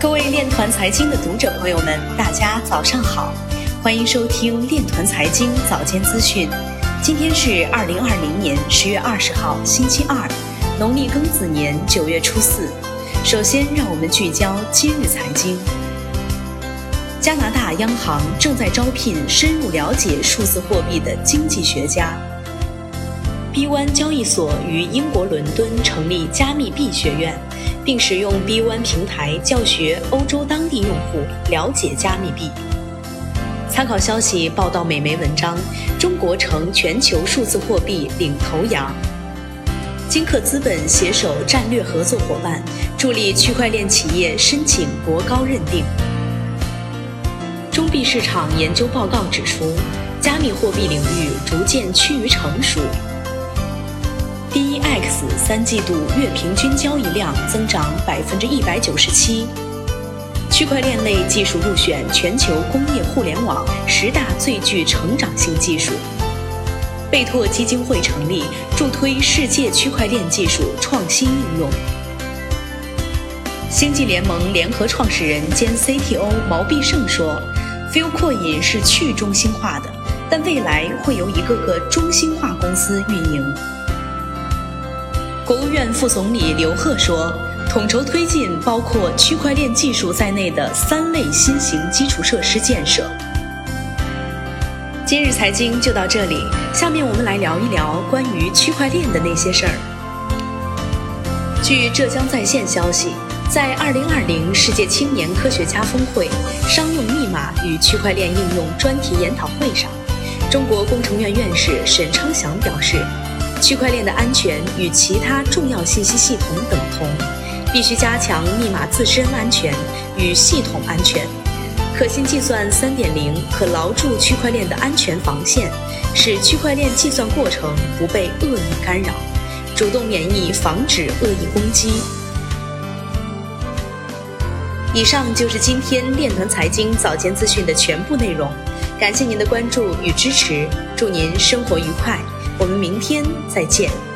各位链团财经的读者朋友们，大家早上好，欢迎收听链团财经早间资讯。今天是二零二零年十月二十号，星期二，农历庚子年九月初四。首先，让我们聚焦今日财经。加拿大央行正在招聘深入了解数字货币的经济学家。B1 交易所于英国伦敦成立加密币学院。并使用 B One 平台教学欧洲当地用户了解加密币。参考消息报道，美媒文章：中国成全球数字货币领头羊。金客资本携手战略合作伙伴，助力区块链企业申请国高认定。中币市场研究报告指出，加密货币领域逐渐趋于成熟。DEX 三季度月平均交易量增长百分之一百九十七，区块链类技术入选全球工业互联网十大最具成长性技术。贝拓基金会成立，助推世界区块链技术创新应用。星际联盟联合创始人兼 CTO 毛必胜说 f i l c o i n 是去中心化的，但未来会由一个个中心化公司运营。国务院副总理刘鹤说：“统筹推进包括区块链技术在内的三类新型基础设施建设。”今日财经就到这里，下面我们来聊一聊关于区块链的那些事儿。据浙江在线消息，在2020世界青年科学家峰会商用密码与区块链应用专题研讨会上，中国工程院院士沈昌祥表示。区块链的安全与其他重要信息系统等同，必须加强密码自身安全与系统安全。可信计算3.0可牢住区块链的安全防线，使区块链计算过程不被恶意干扰，主动免疫防止恶意攻击。以上就是今天链团财经早间资讯的全部内容，感谢您的关注与支持，祝您生活愉快。我们明天再见。